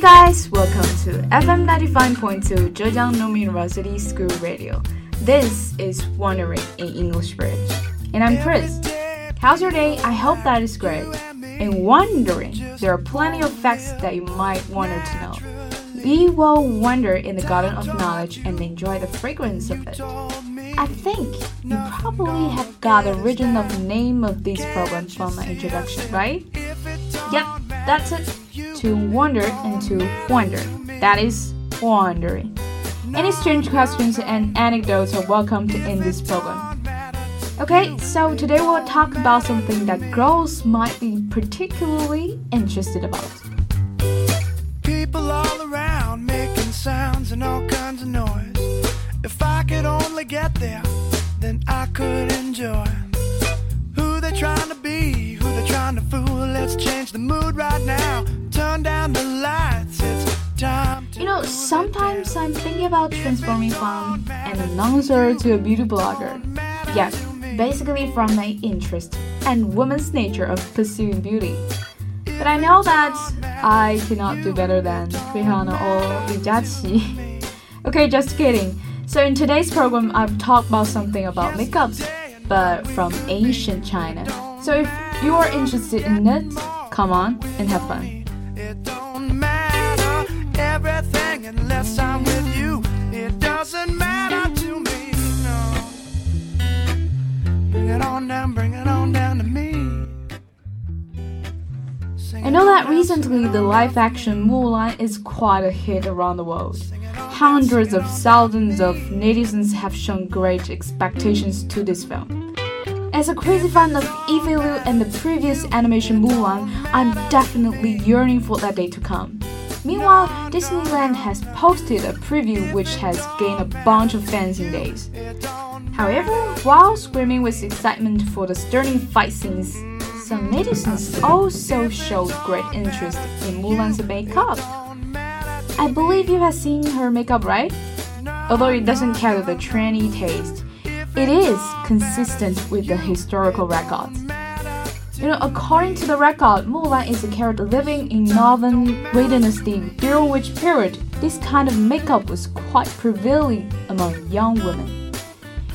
Hey guys, welcome to FM 95.2 Zhejiang Normal University School Radio. This is Wondering in English Bridge. And I'm Chris. How's your day? I hope that is great. In Wondering, there are plenty of facts that you might want to know. We will wander in the garden of knowledge and enjoy the fragrance of it. I think you probably have got the original name of this program from my introduction, right? Yep, that's it. To wander and to wonder. That is wandering. Any strange questions and anecdotes are welcomed in this program. Okay, so today we'll talk about something that girls might be particularly interested about. People all around making sounds and all kinds of noise. If I could only get there, then I could enjoy who they're trying to be, who they're trying to fool. Let's change the mood right now. You know, sometimes I'm thinking about transforming from an announcer to a beauty blogger. Yeah, basically from my interest and woman's nature of pursuing beauty. But I know that I cannot do better than Rihanna or Li Jiaqi. okay, just kidding. So in today's program, I've talked about something about makeups, but from ancient China. So if you are interested in it, come on and have fun. Unless I'm with you. It doesn't matter to me, no. Bring it on down, bring it on down to me. Sing I know that recently the live action Mulan is quite a hit around the world. Hundreds of thousands of netizens have shown great expectations to this film. As a crazy fan of Eve Lu and the previous animation Mulan, I'm definitely yearning for that day to come. Meanwhile, Disneyland has posted a preview which has gained a bunch of fans in days. However, while screaming with excitement for the stirring fight scenes, some netizens also showed great interest in Mulan's makeup. I believe you have seen her makeup, right? Although it doesn't carry the trendy taste, it is consistent with the historical records. You know, according to the record, Mulan is a character living in northern Wei Dynasty, during which period this kind of makeup was quite prevalent among young women.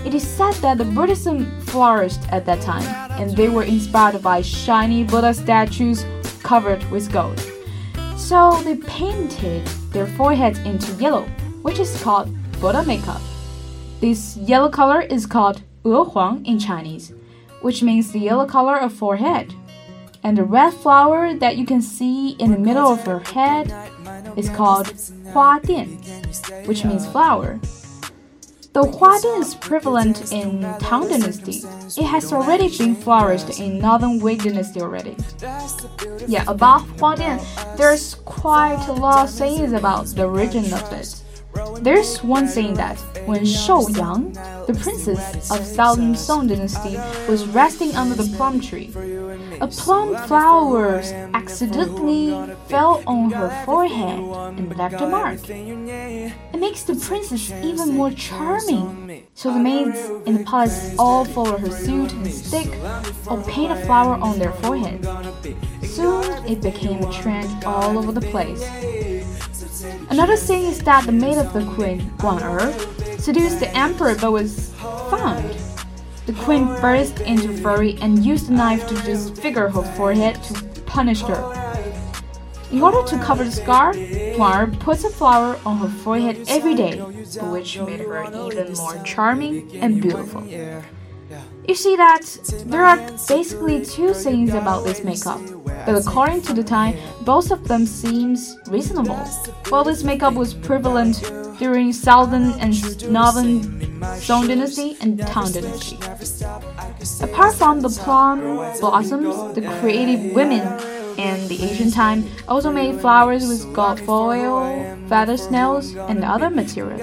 It is said that the Buddhism flourished at that time, and they were inspired by shiny Buddha statues covered with gold. So they painted their foreheads into yellow, which is called Buddha makeup. This yellow color is called 鹅黄 in Chinese, which means the yellow color of forehead. And the red flower that you can see in the middle of her head is called 花钿, which means flower. Though Huadian is prevalent in Tang Dynasty, it has already been flourished in Northern Wei Dynasty already. Yeah, about Huadian, there's quite a lot of sayings about the origin of it. There's one saying that when Shou Yang, the princess of Southern Song Dynasty, was resting under the plum tree, a plum flower accidentally fell on her forehead and left a mark. It makes the princess even more charming. So the maids in the palace all follow her suit and stick or paint a flower on their forehead. Soon it became a trend all over the place. Another thing is that the maid of the queen, Guan Er, seduced the emperor but was found. The queen burst into fury and used a knife to disfigure her forehead to punish her. In order to cover the scar, Guan Er puts a flower on her forehead every day, which made her even more charming and beautiful. You see that there are basically two sayings about this makeup, but according to the time, both of them seems reasonable. While this makeup was prevalent during Southern and Northern Song Dynasty and Tang Dynasty. Apart from the plum blossoms, the creative women in the ancient time also made flowers with gold foil, feather snails, and other materials.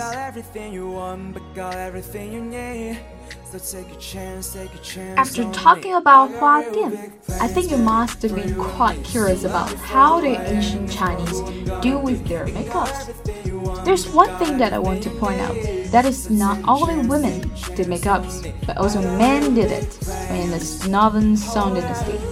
After talking about Hua Dian, I think you must be quite curious about how the ancient Chinese deal with their makeups. There's one thing that I want to point out. That is not only women did makeups, but also men did it in the Northern Song Dynasty.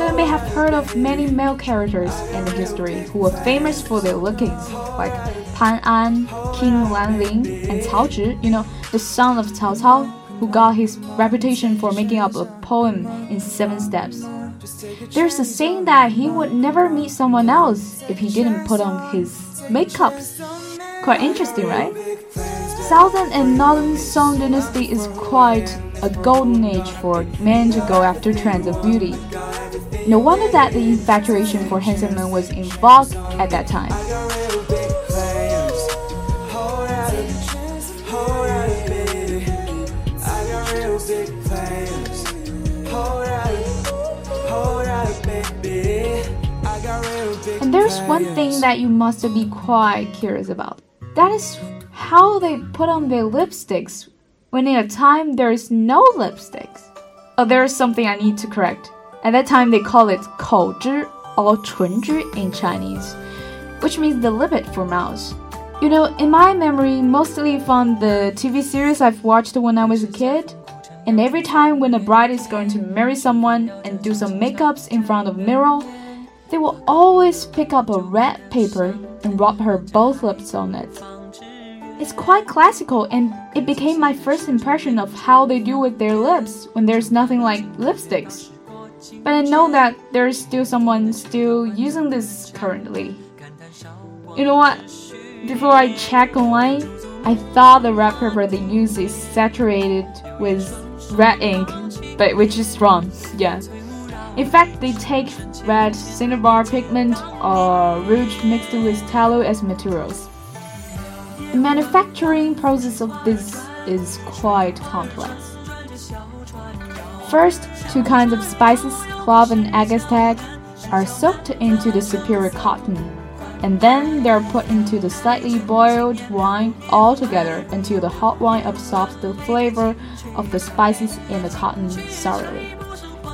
So you may have heard of many male characters in the history who were famous for their lookings, like Pan An, King Lanling, and Cao Zhi, you know, the son of Cao Cao, who got his reputation for making up a poem in seven steps. There's a saying that he would never meet someone else if he didn't put on his makeup. Quite interesting, right? Southern and Northern Song dynasty is quite a golden age for men to go after trends of beauty. No wonder that the infatuation for handsome men was in vogue at that time. And there's one thing that you must be quite curious about. That is how they put on their lipsticks when in a time there is no lipsticks. Oh, there is something I need to correct. At that time, they call it 口脂 or 唇脂 in Chinese, which means the lip for mouths. You know, in my memory, mostly from the TV series I've watched when I was a kid, and every time when a bride is going to marry someone and do some makeups in front of mirror, they will always pick up a red paper and rub her both lips on it. It's quite classical and it became my first impression of how they do with their lips when there's nothing like lipsticks. But I know that there's still someone still using this currently. You know what? Before I check online, I thought the red paper they use is saturated with red ink, but which is wrong. Yeah. In fact, they take red cinnabar pigment or rouge mixed with tallow as materials. The manufacturing process of this is quite complex. First, two kinds of spices, clove and agastache, are soaked into the superior cotton, and then they are put into the slightly boiled wine all together until the hot wine absorbs the flavor of the spices in the cotton thoroughly.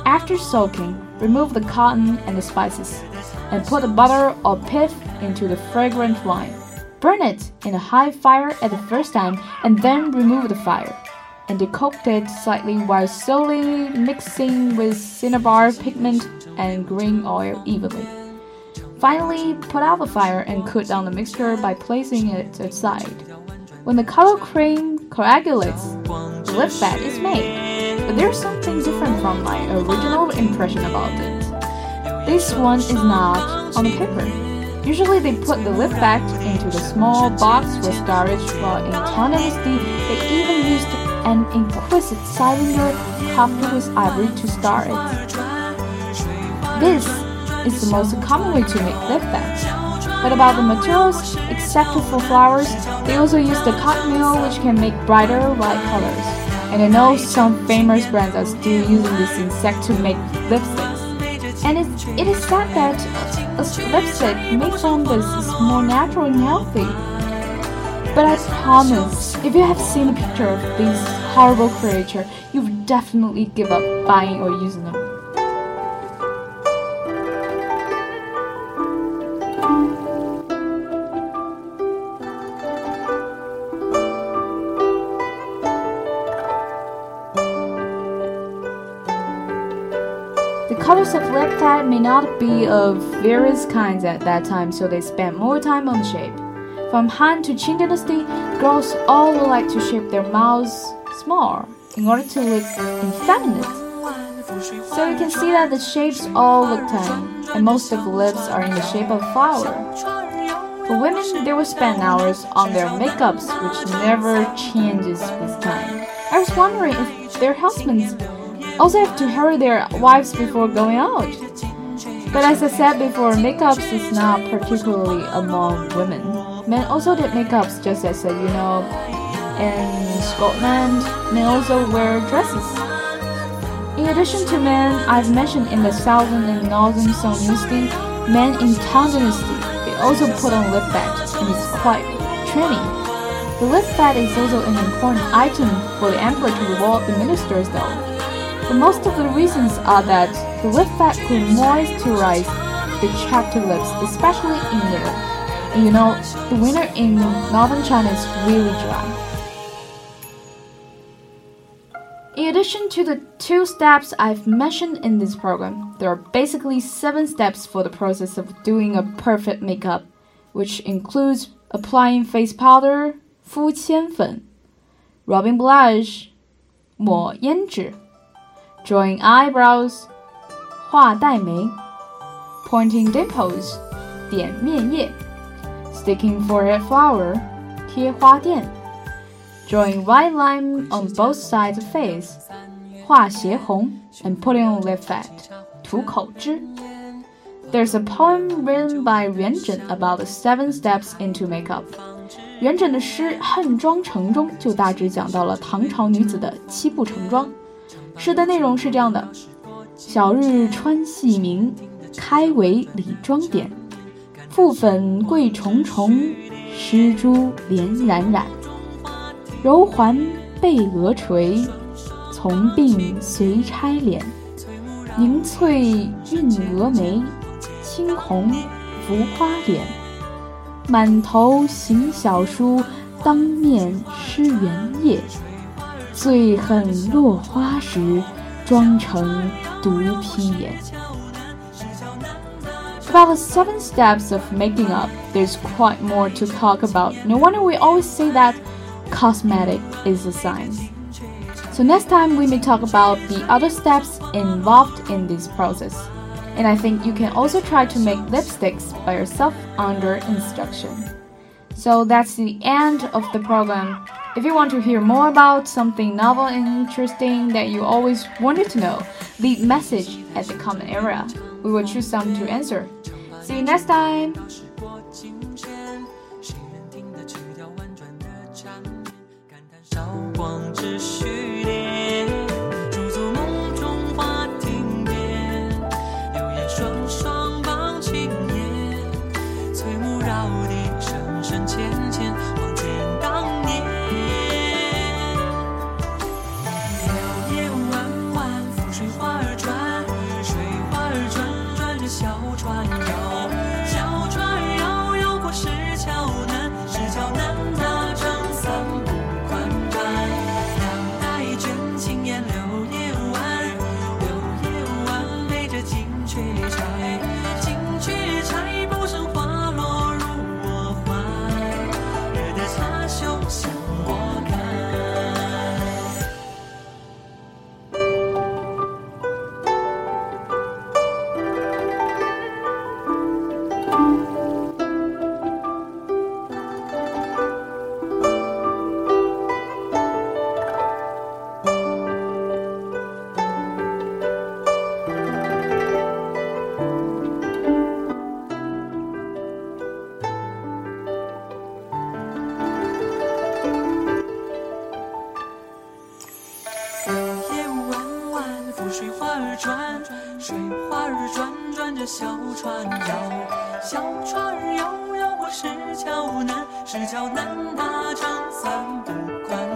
After soaking, remove the cotton and the spices, and put the butter or pith into the fragrant wine. Burn it in a high fire at the first time and then remove the fire. And decoct it slightly while slowly mixing with cinnabar pigment and green oil evenly. Finally, put out the fire and cool down the mixture by placing it aside. When the color cream coagulates, the lip fat is made. But there's something different from my original impression about it. This one is not on the paper. Usually they put the lip back into the small box for storage, while in Tang they even used an exquisite cylinder covered with ivory to store it. This is the most common way to make lip. But about the materials, except for flowers, they also use the cochineal which can make brighter white colors. And I know some famous brands are still using this insect to make lipsticks. And it, it is said that a lipstick made from this is more natural and healthy. But I promise, if you have seen a picture of this horrible creature, you would definitely give up buying or using them. The colors of lipstick may not be of various kinds at that time, so they spent more time on shape. From Han to Qing Dynasty, girls all like to shape their mouths small in order to look effeminate. So you can see that the shapes all look tiny, and most of the lips are in the shape of flower. For women, they will spend hours on their makeups, which never changes with time. I was wondering if their husbands also have to hurry their wives before going out. But as I said before, makeups is not particularly among women. Men also did makeups just as uh, you know, in Scotland, men also wear dresses. In addition to men, I've mentioned in the southern and northern Song dynasty, men in Tang dynasty, they also put on lip fat, and it's quite trendy. The lip fat is also an important item for the emperor to reward the ministers though. But most of the reasons are that the lip fat could moisturize the chapped lips, especially in winter. You know, the winter in northern China is really dry. In addition to the two steps I've mentioned in this program, there are basically seven steps for the process of doing a perfect makeup, which includes applying face powder, 敷铅粉, rubbing blush, 抹胭脂, drawing eyebrows, 画黛眉, pointing dimples, 点面靥。Sticking for a flower, 贴花钿, drawing white line on both sides of face, 画斜红, and putting on lip fat, 涂口脂. There's a poem written by Yuan Zhen about seven steps into makeup. 元稹的诗《恨妆成中》就大致讲到了唐朝女子的七步成妆。诗的内容是这样的：小日穿细明，开为理妆点。覆粉桂重重，施朱连染染。柔环被额垂，从鬓随钗敛。凝翠晕蛾眉，轻红浮花脸。满头行小书，当面施圆叶。最恨落花时，妆成独披颜。About the seven steps of making up, there's quite more to talk about. No wonder we always say that cosmetic is a science. So next time we may talk about the other steps involved in this process. And I think you can also try to make lipsticks by yourself under instruction. So that's the end of the program. If you want to hear more about something novel and interesting that you always wanted to know, leave message at the comment area. We will choose some to answer. See you next time. 水花儿转转着小船摇，小船儿摇摇过石桥南，石桥南它长三步宽。